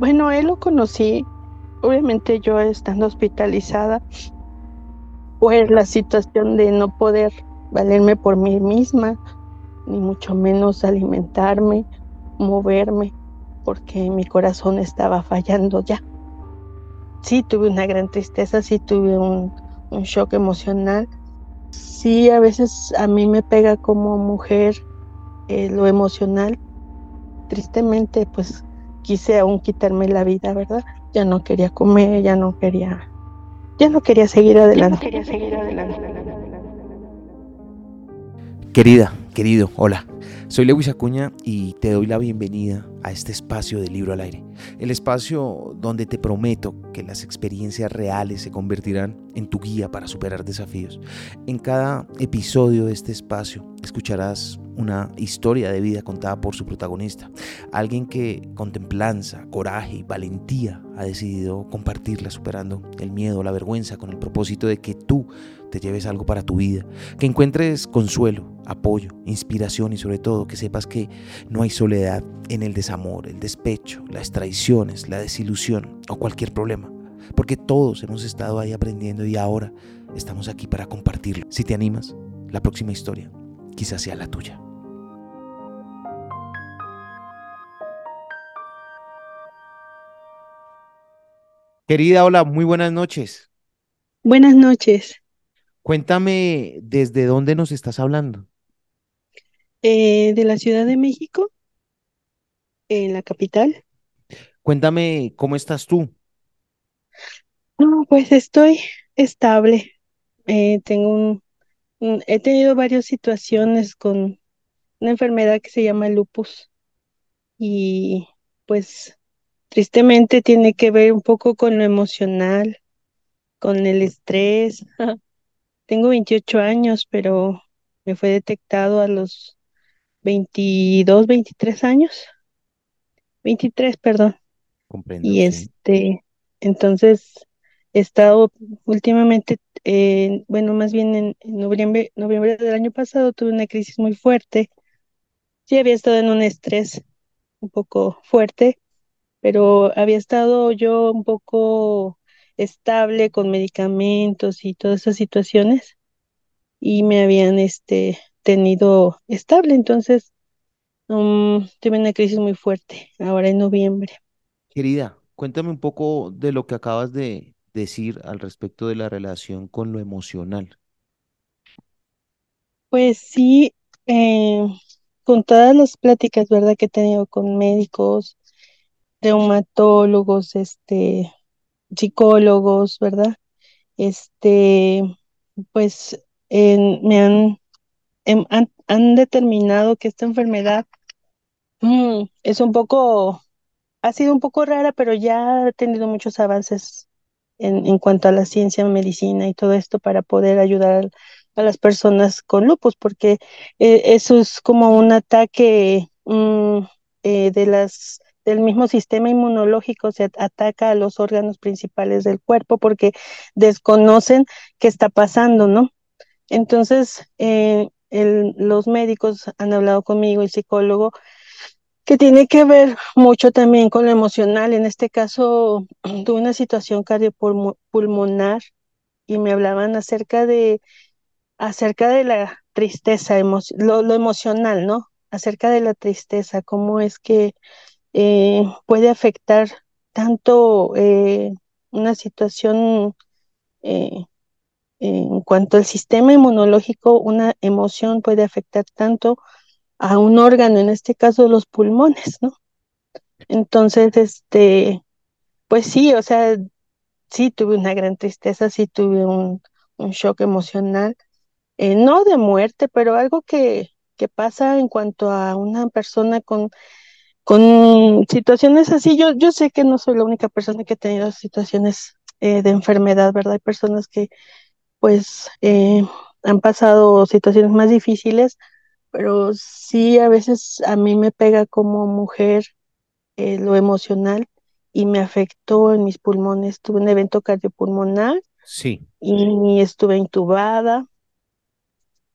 Bueno, él lo conocí, obviamente yo estando hospitalizada, pues la situación de no poder valerme por mí misma, ni mucho menos alimentarme, moverme, porque mi corazón estaba fallando ya. Sí, tuve una gran tristeza, sí tuve un, shock emocional. Sí, a veces a mí me pega como mujer eh, lo emocional. Tristemente, pues quise aún quitarme la vida, ¿verdad? Ya no quería comer, ya no quería, ya no quería seguir adelante. No quería seguir adelante. Querida, querido, hola. Soy Lewis Acuña y te doy la bienvenida a este espacio de Libro al Aire. El espacio donde te prometo que las experiencias reales se convertirán en tu guía para superar desafíos. En cada episodio de este espacio escucharás una historia de vida contada por su protagonista. Alguien que con templanza, coraje y valentía ha decidido compartirla superando el miedo, la vergüenza con el propósito de que tú te lleves algo para tu vida, que encuentres consuelo, apoyo, inspiración y sobre todo que sepas que no hay soledad en el desamor, el despecho, las traiciones, la desilusión o cualquier problema, porque todos hemos estado ahí aprendiendo y ahora estamos aquí para compartirlo. Si te animas, la próxima historia quizás sea la tuya. Querida, hola, muy buenas noches. Buenas noches. Cuéntame desde dónde nos estás hablando. Eh, de la Ciudad de México, en la capital. Cuéntame cómo estás tú. No, pues estoy estable. Eh, tengo un, he tenido varias situaciones con una enfermedad que se llama lupus y pues tristemente tiene que ver un poco con lo emocional, con el estrés. Tengo 28 años, pero me fue detectado a los 22, 23 años. 23, perdón. Comprendo. Y este, entonces he estado últimamente, bueno, más bien en, noviembre, noviembre del año pasado tuve una crisis muy fuerte. Sí, había estado en un estrés un poco fuerte, pero había estado yo un poco estable con medicamentos y todas esas situaciones y me habían este tenido estable, entonces um, tuve una crisis muy fuerte ahora en noviembre. Querida, cuéntame un poco de lo que acabas de decir al respecto de la relación con lo emocional. Pues sí, eh, con todas las pláticas, ¿verdad? Que he tenido con médicos, reumatólogos, este, psicólogos, ¿verdad? Este, pues me han Em, han, determinado que esta enfermedad mm, es un poco, ha sido un poco rara, pero ya ha tenido muchos avances en, en cuanto a la ciencia, medicina y todo esto para poder ayudar a las personas con lupus, porque eh, eso es como un ataque mm, eh, de las del mismo sistema inmunológico se ataca a los órganos principales del cuerpo porque desconocen qué está pasando, ¿no? Entonces, eh, los médicos han hablado conmigo, el psicólogo, que tiene que ver mucho también con lo emocional. En este caso, tuve una situación cardiopulmonar y me hablaban acerca de, acerca de la tristeza, lo, emocional, ¿no? Acerca de la tristeza, cómo es que eh, puede afectar tanto eh, una situación eh, en cuanto al sistema inmunológico, una emoción puede afectar tanto a un órgano, en este caso los pulmones, ¿no? Entonces, este, pues sí, o sea, sí tuve una gran tristeza, sí tuve un, shock emocional, eh, no de muerte, pero algo que, que pasa en cuanto a una persona con, con situaciones así. Yo, yo sé que no soy la única persona que ha tenido situaciones eh, de enfermedad, ¿verdad? Hay personas que pues eh, han pasado situaciones más difíciles, pero sí a veces a mí me pega como mujer eh, lo emocional y me afectó en mis pulmones. Tuve un evento cardiopulmonar sí. y estuve intubada.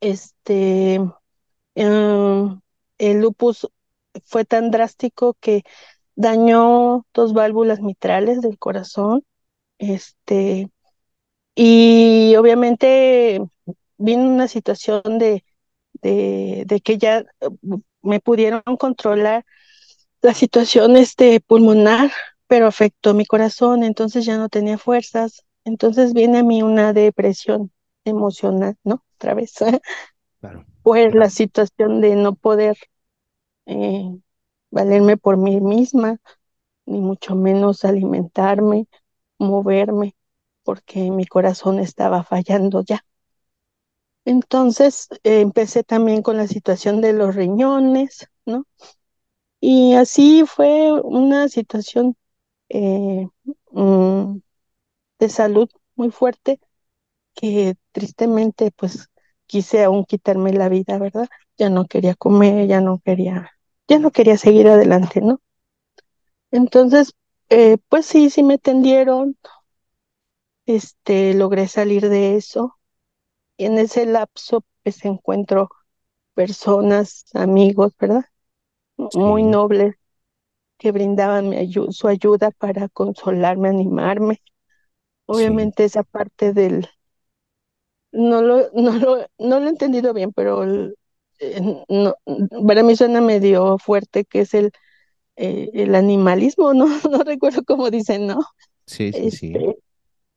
Este, em, el lupus fue tan drástico que dañó dos válvulas mitrales del corazón, este, y obviamente vino una situación de, de, de que ya eh, me pudieron controlar la situación este, pulmonar, pero afectó mi corazón, entonces ya no tenía fuerzas. Entonces viene a mí una depresión emocional, ¿no? Otra vez, Claro, por la situación de no poder eh, valerme por mí misma, ni mucho menos alimentarme, moverme, porque mi corazón estaba fallando ya. Entonces eh, empecé también con la situación de los riñones, ¿no? Y así fue una situación eh, mm, de salud muy fuerte que tristemente pues quise aún quitarme la vida, ¿verdad? Ya no quería comer, ya no quería, ya no quería seguir adelante, ¿no? Entonces, eh, pues sí, sí me tendieron, este, logré salir de eso. Y en ese lapso, pues encuentro personas, amigos, ¿verdad? Muy nobles que brindaban mi ayu- su ayuda para consolarme, animarme. sí, Obviamente esa parte del, no lo, no lo, no lo he entendido bien, pero el- eh, no, para mí suena medio fuerte que es el, eh, el animalismo, ¿no? No recuerdo cómo dicen, ¿no? sí, sí, sí, Este,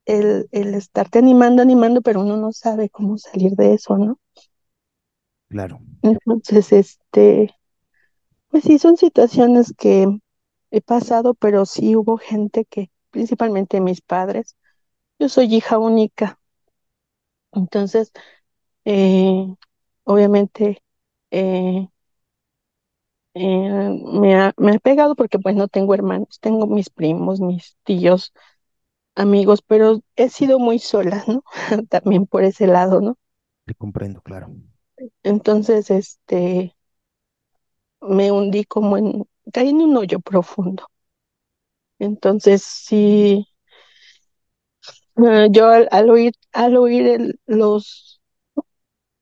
el, el estarte animando, animando, pero uno no sabe cómo salir de eso, ¿no? claro, Entonces, este, pues sí, son situaciones que he pasado, pero sí hubo gente que, principalmente mis padres, yo soy hija única, entonces, eh, obviamente, eh, eh, me ha, me ha pegado porque pues no tengo hermanos, tengo mis primos, mis tíos, amigos, pero he sido muy sola, ¿no? También por ese lado, ¿no? te comprendo, claro. Entonces, este, me hundí como en, caí en un hoyo profundo. Entonces, sí, eh, yo al, al oír, al oír el- los,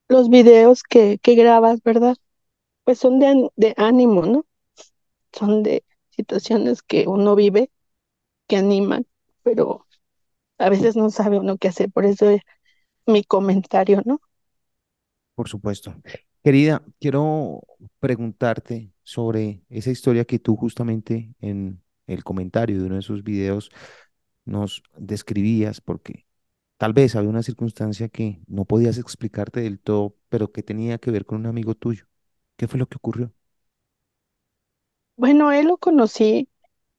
los videos que, que grabas, ¿verdad? Pues son de, de ánimo, ¿no? Son de situaciones que uno vive, que animan, pero a veces no sabe uno qué hacer. Por eso es mi comentario, ¿no? Por supuesto. Querida, quiero preguntarte sobre esa historia que tú justamente en el comentario de uno de esos videos nos describías, porque tal vez había una circunstancia que no podías explicarte del todo, pero que tenía que ver con un amigo tuyo. ¿Qué fue lo que ocurrió? Bueno, él lo conocí,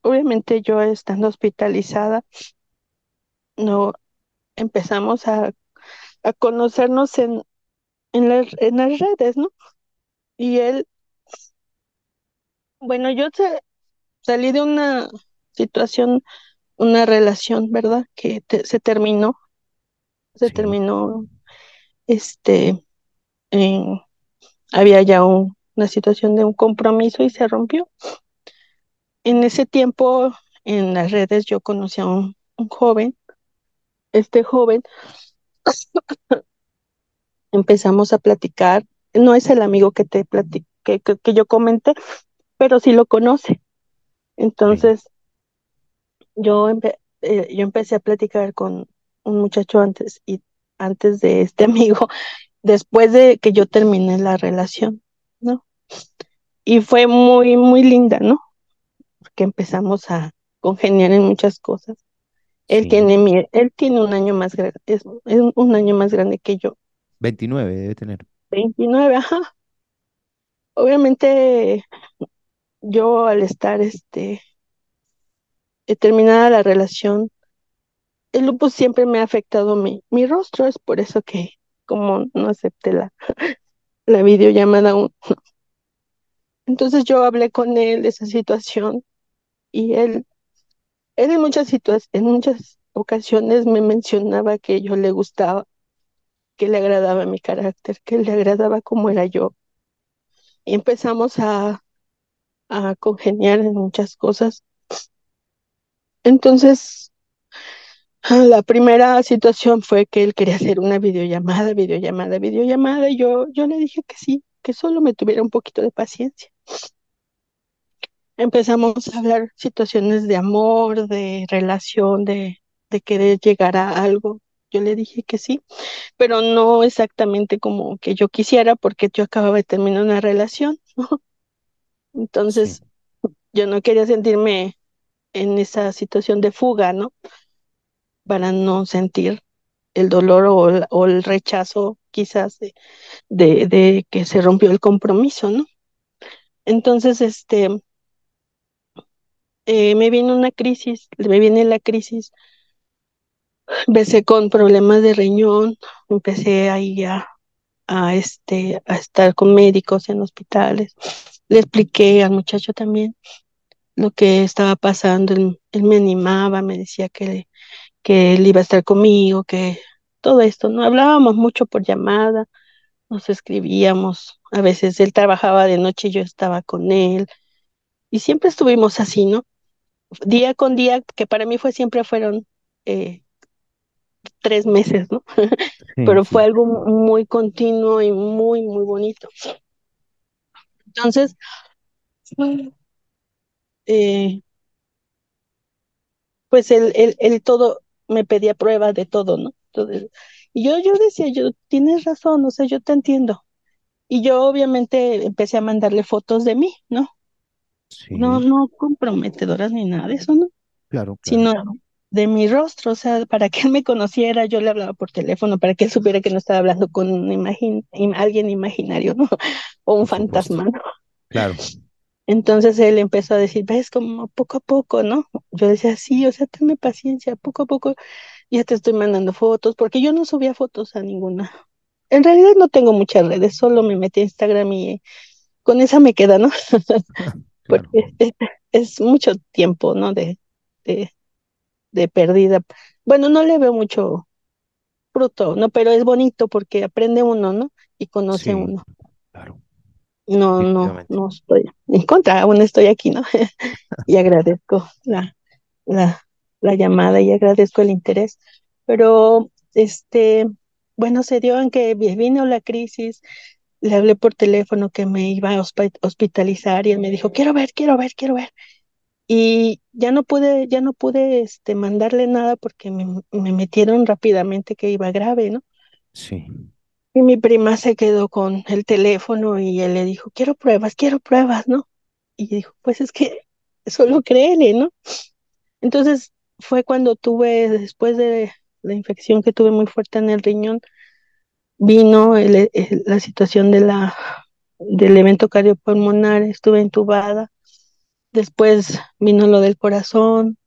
obviamente yo estando hospitalizada, no empezamos a, a conocernos en, en las, en las redes, ¿no? Y él, bueno, yo sa- salí de una situación, una relación, ¿verdad? Que te- se terminó, se Sí, terminó, este, en- había ya un- una situación de un compromiso y se rompió. En ese tiempo, en las redes, yo conocí a un, un joven, este joven, empezamos a platicar, no es el amigo que te que, que, yo comenté, pero sí lo conoce. Entonces, yo, empe- eh, yo empecé a platicar con un muchacho antes y antes de este amigo, después de que yo terminé la relación, ¿no? Y fue muy, muy linda, ¿no? Porque empezamos a congeniar en muchas cosas. Él sí. tiene mi, él tiene un año más grande, es, es un año más grande que yo, 29 debe tener. 29, ajá. Obviamente yo al estar este eh, terminada la relación, el lupus siempre me ha afectado mi, mi rostro, es por eso que como no acepté la, la videollamada aún. Entonces yo hablé con él de esa situación y él, él en muchas situaciones, ocasiones me mencionaba que yo le gustaba, que le agradaba mi carácter, que le agradaba cómo era yo. Y empezamos a, a congeniar en muchas cosas. Entonces, la primera situación fue que él quería hacer una videollamada, videollamada, videollamada, y yo, yo le dije que sí, que solo me tuviera un poquito de paciencia. Empezamos a hablar situaciones de amor, de relación, de, de querer llegar a algo. Yo le dije que sí, pero no exactamente como que yo quisiera, porque yo acababa de terminar una relación, ¿no? Sí, Entonces, yo no quería sentirme en esa situación de fuga, ¿no? Para no sentir el dolor o el, o el rechazo quizás de, de, de que se rompió el compromiso, ¿no? Entonces, este, eh, me viene una crisis, me viene la crisis, empecé con problemas de riñón, empecé ahí a, a, este, a estar con médicos en hospitales, le expliqué al muchacho también lo que estaba pasando, él, él me animaba, me decía que, que él iba a estar conmigo, que todo esto, ¿no? Hablábamos mucho por llamada, nos escribíamos, a veces él trabajaba de noche y yo estaba con él, y siempre estuvimos así, ¿no? Día con día, que para mí fue siempre fueron eh, tres meses, ¿no? sí, Pero fue algo muy continuo y muy, muy bonito. Entonces, eh, pues él, él, él todo me pedía pruebas de todo, ¿no? Entonces, y yo, yo decía, yo, tienes razón, o sea, yo te entiendo. Y yo obviamente empecé a mandarle fotos de mí, ¿no? No, sí, no comprometedoras ni nada de eso, ¿no? claro, claro. Sino de mi rostro, o sea, para que él me conociera, yo le hablaba por teléfono, para que él supiera que no estaba hablando con un imagin alguien imaginario, ¿no? O un fantasma, ¿no? Claro, Entonces él empezó a decir, ves, como poco a poco, ¿no? Yo decía, sí, o sea, tenme paciencia, poco a poco ya te estoy mandando fotos, porque yo no subía fotos a ninguna. En realidad no tengo muchas redes, solo me metí a Instagram y con esa me queda, ¿no? claro. Porque es, es mucho tiempo, ¿no? De, de, de pérdida. Bueno, no le veo mucho fruto, ¿no? Pero es bonito porque aprende uno, ¿no? Y conoce Sí, uno. claro, No, no, no estoy en contra, aún estoy aquí, ¿no? Y agradezco la, la, la llamada y agradezco el interés. Pero, este, bueno, se dio en que vi- vino la crisis, le hablé por teléfono que me iba a hospi- hospitalizar y él me dijo, quiero ver, quiero ver, quiero ver. Y ya no pude, ya no pude, este, mandarle nada porque me, me metieron rápidamente que iba grave, ¿no? Sí, Y mi prima se quedó con el teléfono y él le dijo, quiero pruebas, quiero pruebas, ¿no? Y dijo, pues es que solo créele, ¿no? Entonces fue cuando tuve, después de la infección que tuve muy fuerte en el riñón, vino el- el- la situación de la, del evento cardiopulmonar, estuve intubada, después vino lo del corazón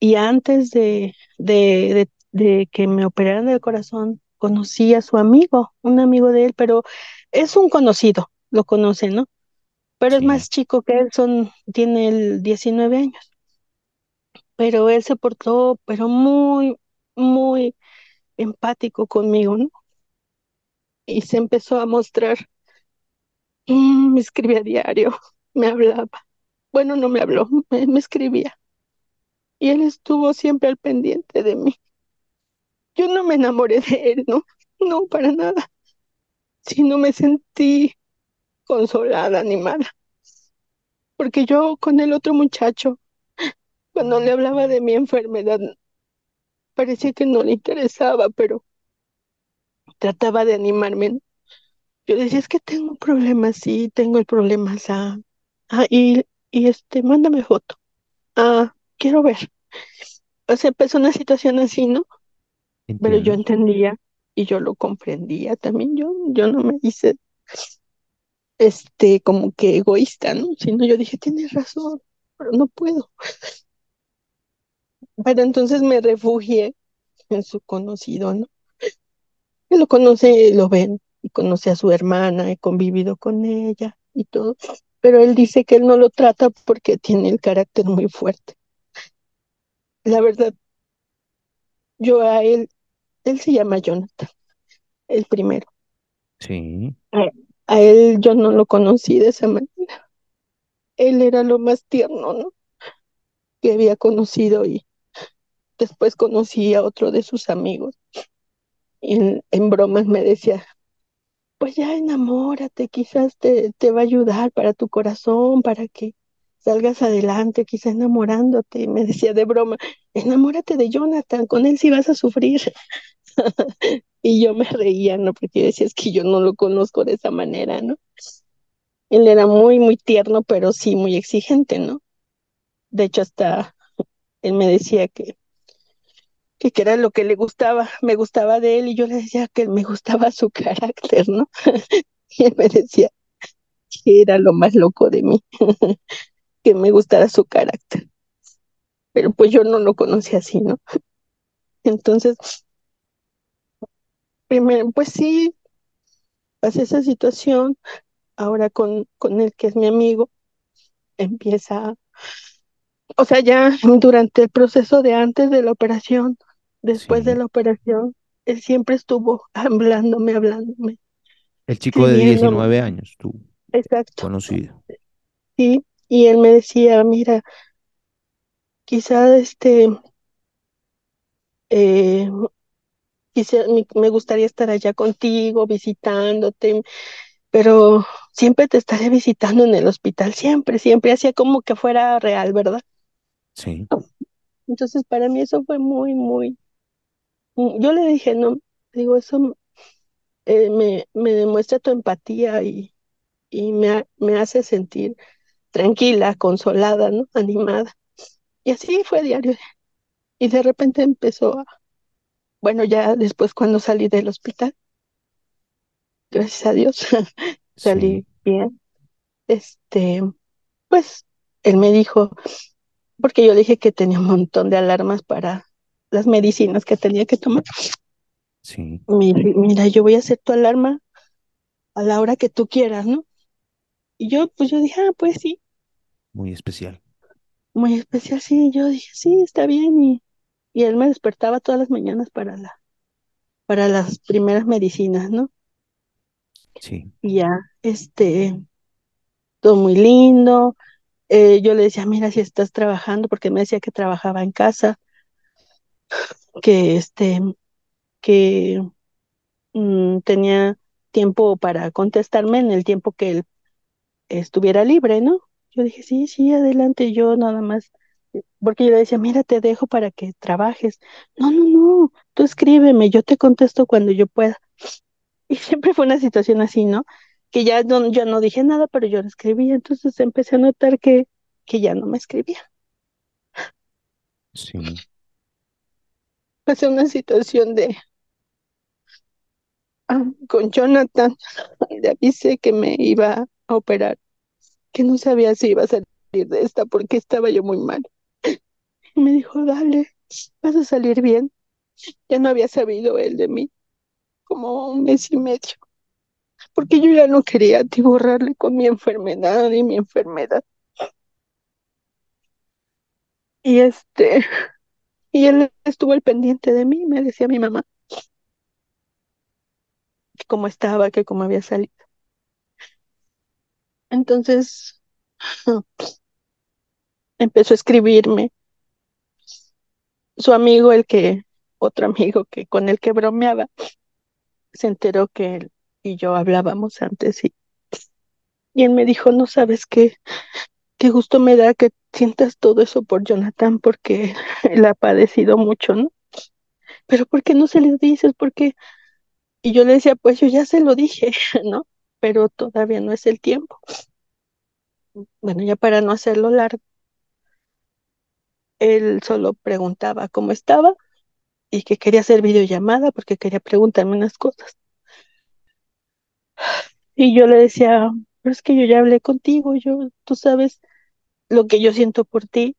y antes de, de, de, de que me operaran del corazón, conocí a su amigo, un amigo de él, pero es un conocido, lo conoce, ¿no? Pero es más chico que él, son, tiene el 19 años, pero él se portó, pero muy, muy empático conmigo, ¿no? Y se empezó a mostrar, mm, me escribía a diario, me hablaba. Bueno, no me habló, me, me escribía. Y él estuvo siempre al pendiente de mí. Yo no me enamoré de él, ¿no? No, para nada. Sino me sentí consolada, animada. Porque yo con el otro muchacho, cuando le hablaba de mi enfermedad, parecía que no le interesaba, pero trataba de animarme. Yo decía, es que tengo un problema así, tengo el problema así. Ah, y, y este, mándame foto. Ah, quiero ver. O sea, empezó una situación así, ¿no? Pero yo entendía y yo lo comprendía también. Yo, yo no me hice, este, como que egoísta, ¿no? Sino yo dije, tienes razón, pero no puedo. Pero entonces me refugié en su conocido, ¿no? Él lo conoce, lo ven, y conoce a su hermana, he convivido con ella y todo. Pero él dice que él no lo trata porque tiene el carácter muy fuerte. La verdad, yo a él, él se llama Jonathan, el primero. Sí, A, a él yo no lo conocí de esa manera. Él era lo más tierno, ¿no? Que había conocido y después conocí a otro de sus amigos. En, bromas me decía, pues ya enamórate, quizás te, te va a ayudar para tu corazón, para que salgas adelante, quizá enamorándote. Me decía de broma, enamórate de Jonathan, con él sí vas a sufrir. y yo me reía, ¿no? Porque decía, es que yo no lo conozco de esa manera, ¿no? Él era muy, muy tierno, pero sí muy exigente, ¿no? De hecho, hasta él me decía que, que, que era lo que le gustaba, me gustaba de él, y yo le decía que me gustaba su carácter, ¿no? y él me decía que era lo más loco de mí, que me gustara su carácter. Pero pues yo no lo conocía así, ¿no? Entonces, primero, pues sí, pasé esa situación, ahora con, con el que es mi amigo, empieza, o sea, ya durante el proceso de antes de la operación, después de la operación, él siempre estuvo hablándome, hablándome, El chico de escribiéndome, 19 años, tu exacto, conocido. sí, y él me decía, mira, quizá este, eh, quizá me, me gustaría estar allá contigo, visitándote, pero siempre te estaré visitando en el hospital, siempre, siempre, hacía como que fuera real, ¿verdad? Sí, Entonces para mí eso fue muy, muy, yo le dije, no, digo, eso eh, me, me demuestra tu empatía y, y me, ha- me hace sentir tranquila, consolada, ¿no? Animada. Y así fue diario. Y de repente empezó a, bueno, ya después cuando salí del hospital, gracias a Dios, sí, salí bien, este, pues él me dijo, porque yo le dije que tenía un montón de alarmas para las medicinas que tenía que tomar. sí, Mira, mira, yo voy a hacer tu alarma a la hora que tú quieras, ¿no? Y yo, pues yo dije, ah, pues sí, muy especial. muy especial, sí. Yo dije, sí, está bien. Y, y él me despertaba todas las mañanas para la, para las primeras medicinas, ¿no? Sí, Y ya, este, todo muy lindo. Eh, yo le decía, mira, si estás trabajando, porque me decía que trabajaba en casa, que este, que mm, tenía tiempo para contestarme en el tiempo que él estuviera libre, ¿no? Yo dije, sí, sí, adelante, yo nada más, porque yo le decía, mira, te dejo para que trabajes. No, no, no, tú escríbeme, yo te contesto cuando yo pueda. Y siempre fue una situación así, ¿no? Que ya no, no dije nada, pero yo le escribía, entonces empecé a notar que, que ya no me escribía. sí, Pasé una situación de, ah, con Jonathan, le avisé que me iba a operar, que no sabía si iba a salir de esta porque estaba yo muy mal. Y me dijo, dale, vas a salir bien. Ya no había sabido él de mí como un mes y medio, porque yo ya no quería atiborrarle con mi enfermedad y mi enfermedad. Y este, y él estuvo al pendiente de mí, me decía mi mamá que cómo estaba, que cómo había salido. Entonces empezó a escribirme su amigo, el que, otro amigo que con el que bromeaba, se enteró que él y yo hablábamos antes y, y él me dijo, no sabes qué, qué gusto me da que sientas todo eso por Jonathan porque él ha padecido mucho, ¿no? Pero ¿por qué no se les dices? ¿Por qué? Y yo le decía, pues yo ya se lo dije, ¿no? Pero todavía no es el tiempo. Bueno, ya para no hacerlo largo, él solo preguntaba cómo estaba y que quería hacer videollamada porque quería preguntarme unas cosas. Y yo le decía, pero es que yo ya hablé contigo, yo, tú sabes lo que yo siento por ti.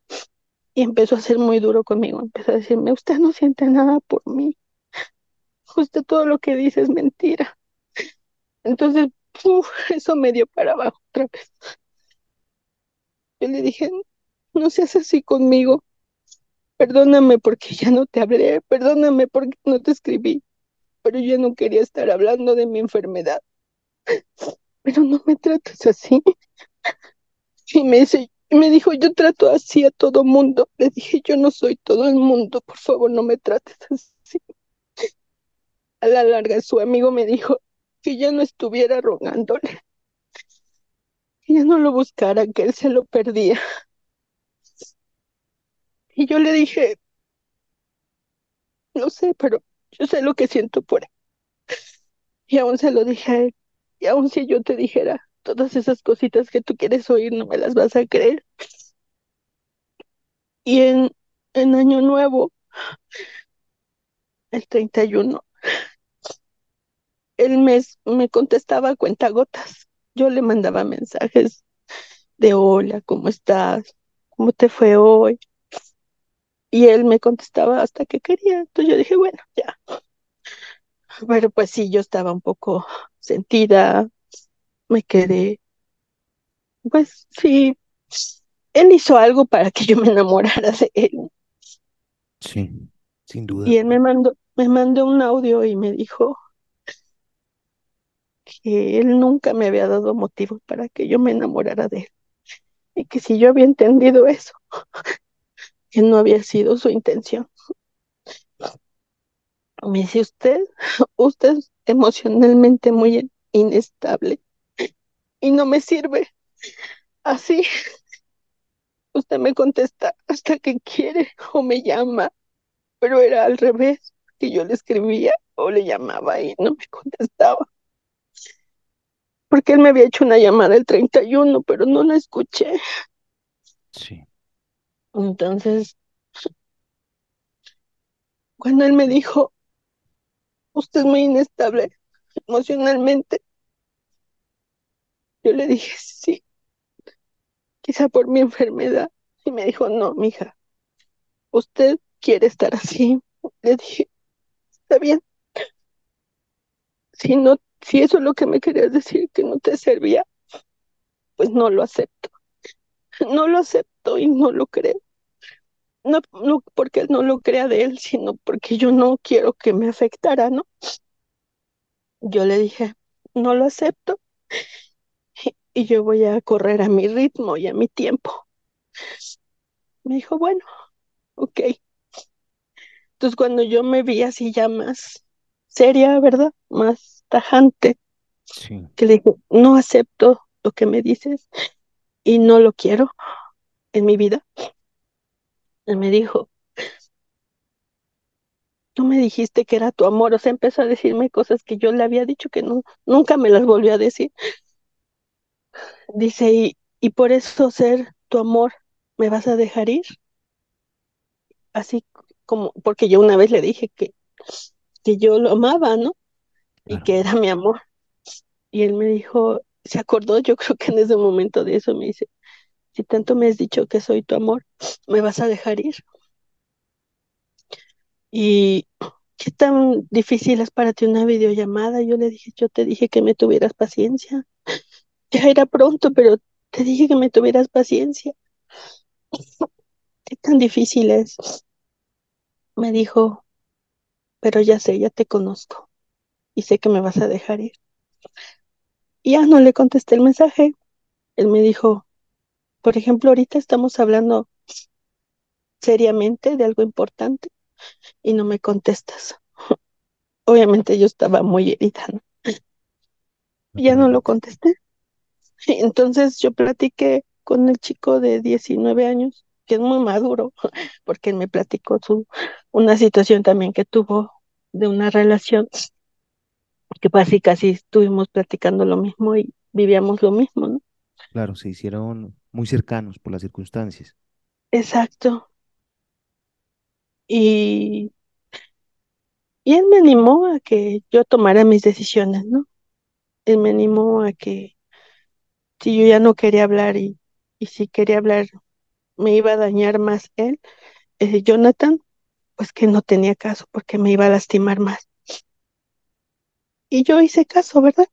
Y empezó a ser muy duro conmigo, empezó a decirme, usted no siente nada por mí, usted todo lo que dice es mentira. Entonces, eso me dio para abajo otra vez. Yo le dije, no seas así conmigo, perdóname porque ya no te hablé, perdóname porque no te escribí, pero yo no quería estar hablando de mi enfermedad. Pero no me trates así. Y me dice, me dijo, yo trato así a todo mundo. Le dije, yo no soy todo el mundo, por favor, no me trates así. A la larga, su amigo me dijo que ya no estuviera rogándole, que ya no lo buscara, que él se lo perdía. Y yo le dije, no sé, pero yo sé lo que siento por él. Y aún se lo dije a él. Y aún si yo te dijera todas esas cositas que tú quieres oír, no me las vas a creer. Y en, en Año Nuevo, el 31, él me, me contestaba a cuentagotas. Yo le mandaba mensajes de hola, ¿cómo estás? ¿Cómo te fue hoy? Y él me contestaba hasta que quería. Entonces yo dije, bueno, ya. Pero pues sí, yo estaba un poco sentida, me quedé. Pues sí, él hizo algo para que yo me enamorara de él. Sí, sin duda. Y él me mandó, me mandó un audio y me dijo que él nunca me había dado motivos para que yo me enamorara de él. Y que si yo había entendido eso, que no había sido su intención. Me dice usted, usted es emocionalmente muy inestable no me sirve. Así, usted me contesta hasta que quiere o me llama, pero era al revés, que yo le escribía o le llamaba y no me contestaba. Porque él me había hecho una llamada el 31, pero no la escuché. Sí. Entonces, cuando él me dijo, usted es muy inestable emocionalmente, yo le dije, sí, quizá por mi enfermedad. Y me dijo, no, mija, usted quiere estar así. Le dije, está bien. Si no, si eso es lo que me querías decir, que no te servía, pues no lo acepto. No lo acepto y no lo creo. No, no porque él no lo crea de él, sino porque yo no quiero que me afectara, ¿no? Yo le dije, no lo acepto y, yo voy a correr a mi ritmo y a mi tiempo. Me dijo, bueno, ok. Entonces cuando yo me vi así ya más seria, ¿verdad? Más tajante, Sí. que le dije, no acepto lo que me dices y no lo quiero en mi vida. Él me dijo, tú me dijiste que era tu amor, o sea, empezó a decirme cosas que yo le había dicho que no, nunca me las volvió a decir. Dice, y, y por eso ser tu amor, ¿me vas a dejar ir? Así como, porque yo una vez le dije que, que yo lo amaba, ¿no? Y que era mi amor. Y él me dijo, se acordó, yo creo que en ese momento de eso me dice, si tanto me has dicho que soy tu amor, ¿me vas a dejar ir? Y ¿qué tan difícil es para ti una videollamada? Yo le dije, yo te dije que me tuvieras paciencia. Ya era pronto, pero te dije que me tuvieras paciencia. ¿Qué tan difícil es? Me dijo, pero ya sé, ya te conozco y sé que me vas a dejar ir. Y ya no le contesté el mensaje. Él me dijo, por ejemplo, ahorita estamos hablando seriamente de algo importante y no me contestas. Obviamente yo estaba muy herida, ¿no? Ya no lo contesté. Entonces yo platiqué con el chico de 19 años, que es muy maduro, porque él me platicó su, una situación también que tuvo de una relación que casi casi estuvimos platicando lo mismo y vivíamos lo mismo, ¿no? Claro, se hicieron muy cercanos por las circunstancias. Exacto. Y, y él me animó a que yo tomara mis decisiones, ¿no? Él me animó a que si yo ya no quería hablar y, y si quería hablar me iba a dañar más él, eh, Jonathan, pues que no tenía caso porque me iba a lastimar más. Y yo hice caso, ¿verdad?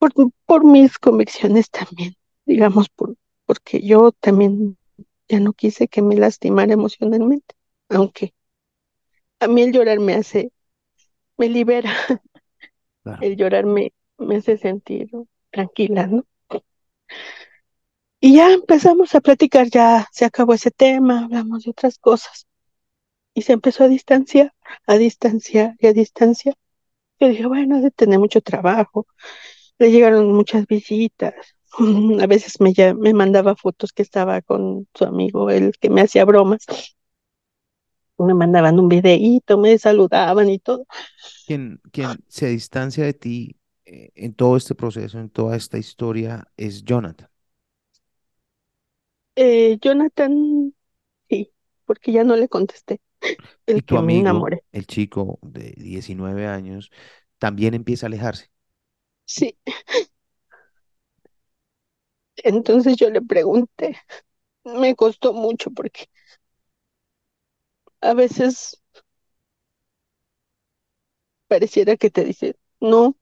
Por, por mis convicciones también, digamos, por, porque yo también ya no quise que me lastimara emocionalmente, aunque a mí el llorar me hace, me libera, Claro. el llorar me, me hace sentir tranquila, ¿no? Y ya empezamos a platicar, ya se acabó ese tema, hablamos de otras cosas. Y se empezó a distanciar, a distanciar y a distanciar. Yo dije, bueno, de tener mucho trabajo, le llegaron muchas visitas, A veces me, ya- me mandaba fotos que estaba con su amigo, el que me hacía bromas. Me mandaban un videíto, me saludaban y todo. Quien, quien se distancia de ti en todo este proceso, en toda esta historia, es Jonathan. Eh, Jonathan, sí, porque ya no le contesté, Y el tu que me amigo, enamoré. el chico de 19 años, también empieza a alejarse. Sí, entonces yo le pregunté, me costó mucho porque a veces pareciera que te dice, no,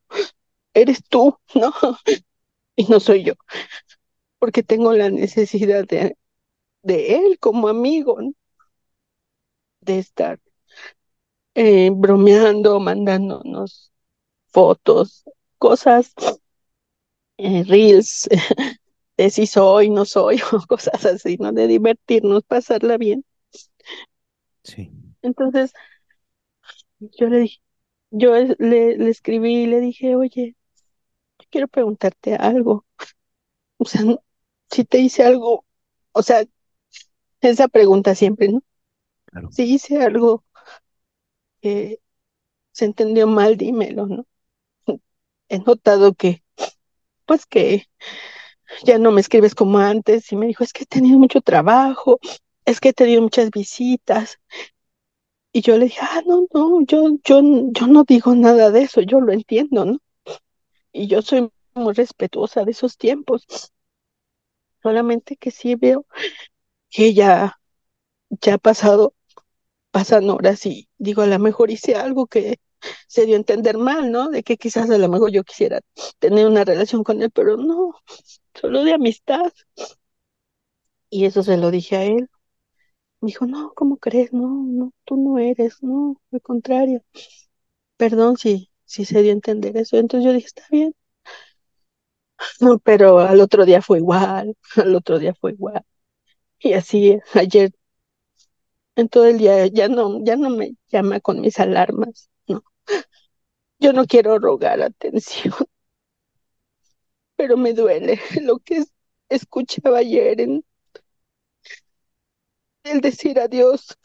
eres tú, no, y no soy yo, porque tengo la necesidad de, de él como amigo, ¿no? de estar eh, bromeando, mandándonos fotos, cosas, eh, reels, de si soy, no soy, o cosas así, ¿no? De divertirnos, pasarla bien. Sí, Entonces yo le dije, yo le, le escribí y le dije, oye, quiero preguntarte algo. O sea, si te hice algo, o sea, esa pregunta siempre, ¿no? claro. Si hice algo que se entendió mal, dímelo, ¿no? He notado que, pues que ya no me escribes como antes y me dijo, es que he tenido mucho trabajo, es que he tenido muchas visitas. Y yo le dije, ah, no, no, yo, yo, yo no digo nada de eso, yo lo entiendo, ¿no? Y yo soy muy respetuosa de esos tiempos, solamente que sí veo que ya, ya ha pasado, pasan horas y digo, a lo mejor hice algo que se dio a entender mal, ¿no? De que quizás a lo mejor yo quisiera tener una relación con él, pero no, solo de amistad. Y eso se lo dije a él. Me dijo, no, ¿cómo crees? No, no, tú no eres, no, al contrario. Perdón si, si se dio a entender eso. Entonces yo dije, está bien. No, pero al otro día fue igual, al otro día fue igual. Y así ayer en todo el día ya no, ya no me llama con mis alarmas, no. Yo no quiero rogar atención, pero me duele lo que es- escuchaba ayer en el decir adiós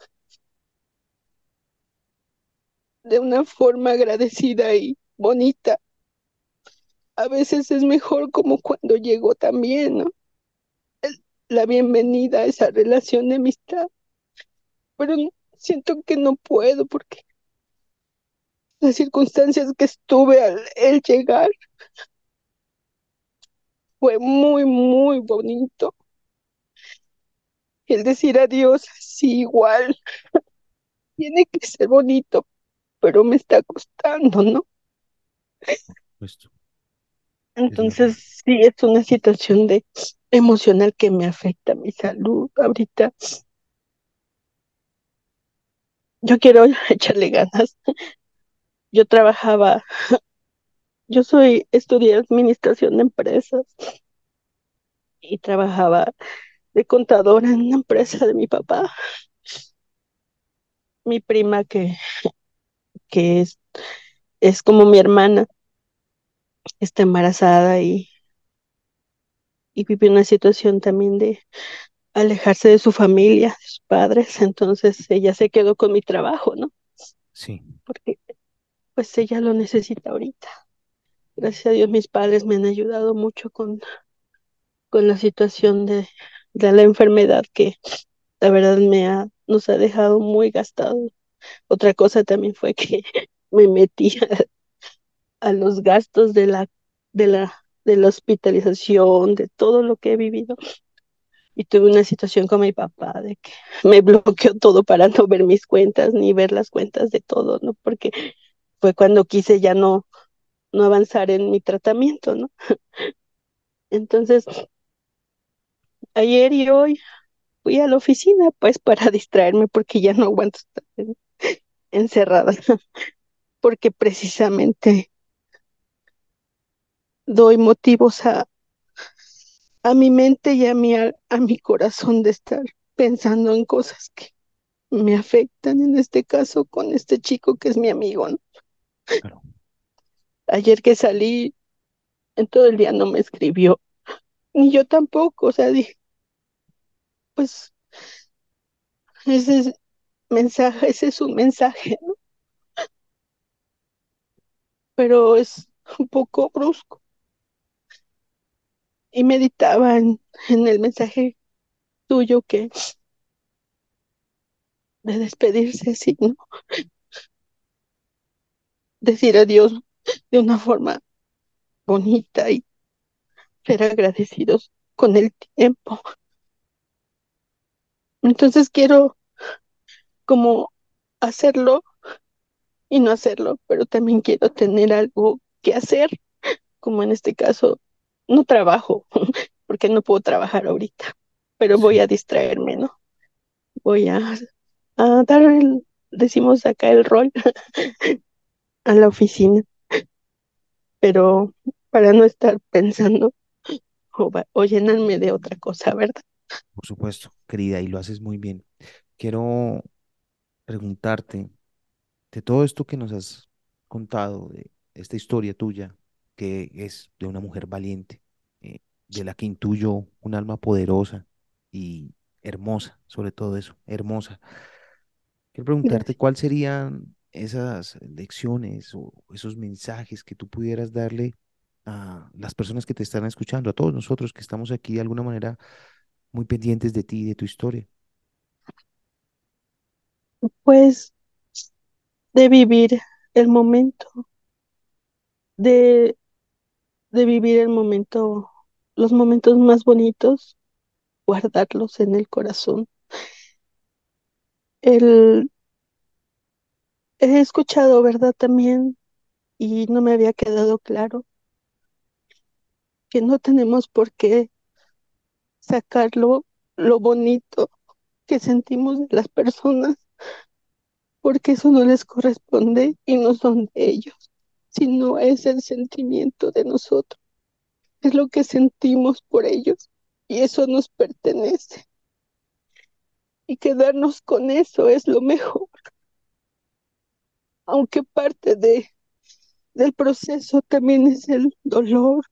de una forma agradecida y bonita. A veces es mejor como cuando llegó también, ¿no? La bienvenida a esa relación de amistad, pero siento que no puedo porque las circunstancias que estuve al él llegar fue muy, muy bonito. El decir adiós así igual tiene que ser bonito, pero me está costando, ¿no? Esto. Entonces, sí, es una situación de emocional que me afecta mi salud ahorita. Yo quiero echarle ganas. Yo trabajaba, yo soy, estudié administración de empresas y trabajaba de contadora en una empresa de mi papá. Mi prima que, que es, es como mi hermana, está embarazada y, y vive una situación también de alejarse de su familia, de sus padres. Entonces ella se quedó con mi trabajo, ¿no? Sí, Porque pues ella lo necesita ahorita. Gracias a Dios mis padres me han ayudado mucho con, con la situación de, de la enfermedad que la verdad me ha, nos ha dejado muy gastados. Otra cosa también fue que me metí a, los gastos de la, de la, de la hospitalización, de todo lo que he vivido. Y tuve una situación con mi papá de que me bloqueó todo para no ver mis cuentas ni ver las cuentas de todo, ¿no? Porque fue cuando quise ya no, no avanzar en mi tratamiento, ¿no? Entonces, ayer y hoy fui a la oficina pues para distraerme porque ya no aguanto encerrada, porque precisamente doy motivos a, a mi mente y a mi, al- a mi corazón de estar pensando en cosas que me afectan, en este caso con este chico que es mi amigo, ¿no? claro. Ayer que salí, en todo el día no me escribió, ni yo tampoco, o sea, dije, pues ese es mensaje, ese es un mensaje, ¿no? Pero es un poco brusco. Y meditaba en, el mensaje tuyo que de despedirse así, ¿no? Decir adiós de una forma bonita y ser agradecidos con el tiempo. Entonces quiero como hacerlo y no hacerlo, pero también quiero tener algo que hacer, como en este caso, no trabajo, porque no puedo trabajar ahorita, pero voy a distraerme, ¿no? Voy a, a dar el, decimos acá el rol a la oficina, pero para no estar pensando o llenarme de otra cosa, ¿verdad? por supuesto, querida, y lo haces muy bien. Quiero preguntarte, de todo esto que nos has contado, de esta historia tuya, que es de una mujer valiente, eh, de la que intuyo un alma poderosa y hermosa, sobre todo eso, hermosa. Quiero preguntarte cuáles serían esas lecciones o esos mensajes que tú pudieras darle a las personas que te están escuchando, a todos nosotros que estamos aquí de alguna manera muy pendientes de ti y de tu historia. Pues de vivir el momento, de, de vivir el momento, los momentos más bonitos, guardarlos en el corazón. El, he escuchado, ¿verdad? También, y no me había quedado claro, que no tenemos por qué sacarlo, lo bonito que sentimos de las personas, porque eso no les corresponde y no son de ellos, sino es el sentimiento de nosotros, es lo que sentimos por ellos y eso nos pertenece. Y quedarnos con eso es lo mejor, aunque parte de, del proceso también es el dolor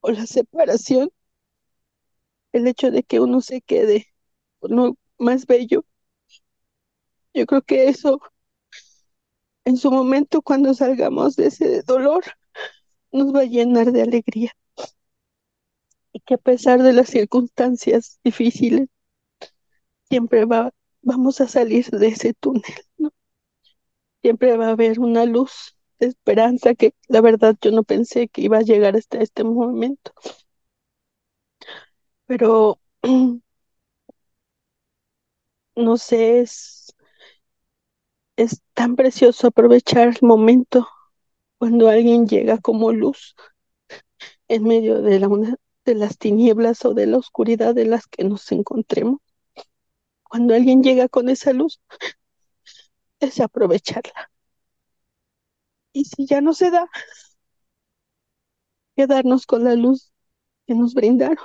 o la separación, el hecho de que uno se quede con lo más bello. Yo creo que eso en su momento cuando salgamos de ese dolor nos va a llenar de alegría y que a pesar de las circunstancias difíciles siempre va, vamos a salir de ese túnel, ¿no? Siempre va a haber una luz de esperanza que la verdad yo no pensé que iba a llegar hasta este momento, pero no sé, es, es tan precioso aprovechar el momento cuando alguien llega como luz en medio de, la, de las tinieblas o de la oscuridad de las que nos encontremos. Cuando alguien llega con esa luz, es aprovecharla. Y si ya no se da, quedarnos con la luz que nos brindaron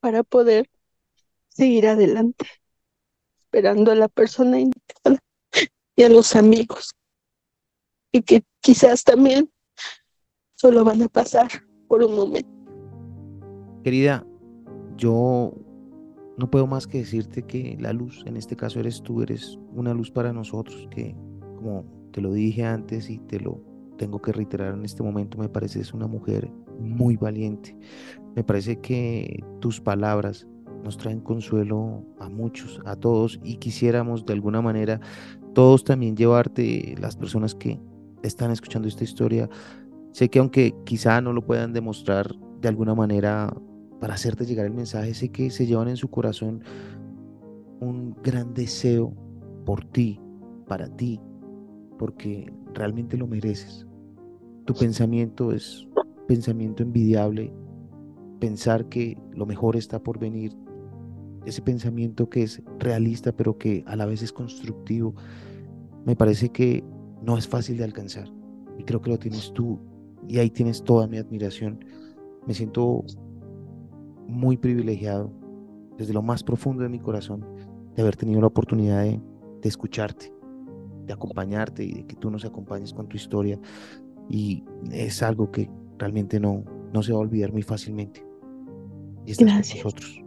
para poder seguir adelante, esperando a la persona y a los amigos, y que quizás también solo van a pasar por un momento. Querida, yo no puedo más que decirte que la luz, en este caso eres tú, eres una luz para nosotros, que como te lo dije antes y te lo tengo que reiterar en este momento, me pareces una mujer muy valiente. Me parece que tus palabras nos traen consuelo a muchos, a todos, y quisiéramos de alguna manera todos también llevarte, las personas que están escuchando esta historia, Sé que aunque quizá no lo puedan demostrar de alguna manera para hacerte llegar el mensaje, sé que se llevan en su corazón un gran deseo por ti, para ti, porque realmente lo mereces. Tu pensamiento es un pensamiento envidiable, pensar que lo mejor está por venir, ese pensamiento que es realista pero que a la vez es constructivo, me parece que no es fácil de alcanzar y creo que lo tienes tú y ahí tienes toda mi admiración. Me siento muy privilegiado desde lo más profundo de mi corazón de haber tenido la oportunidad de, de escucharte, de acompañarte y de que tú nos acompañes con tu historia. Y es algo que realmente no, no se va a olvidar muy fácilmente. y estás Gracias. con nosotros.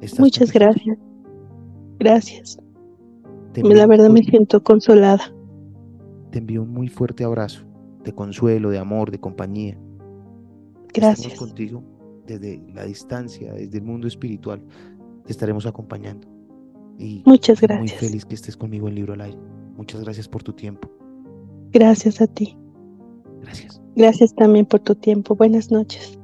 Estás Muchas con nosotros. gracias. Gracias. Te La verdad me siento consolada. te envío un muy fuerte abrazo de consuelo, de amor, de compañía. Gracias. Estamos contigo desde la distancia, desde el mundo espiritual. Te estaremos acompañando. Y Muchas estoy muy gracias. feliz que estés conmigo en Libro al Aire. Muchas gracias por tu tiempo. Gracias a ti. Gracias. Gracias también por tu tiempo. Buenas noches.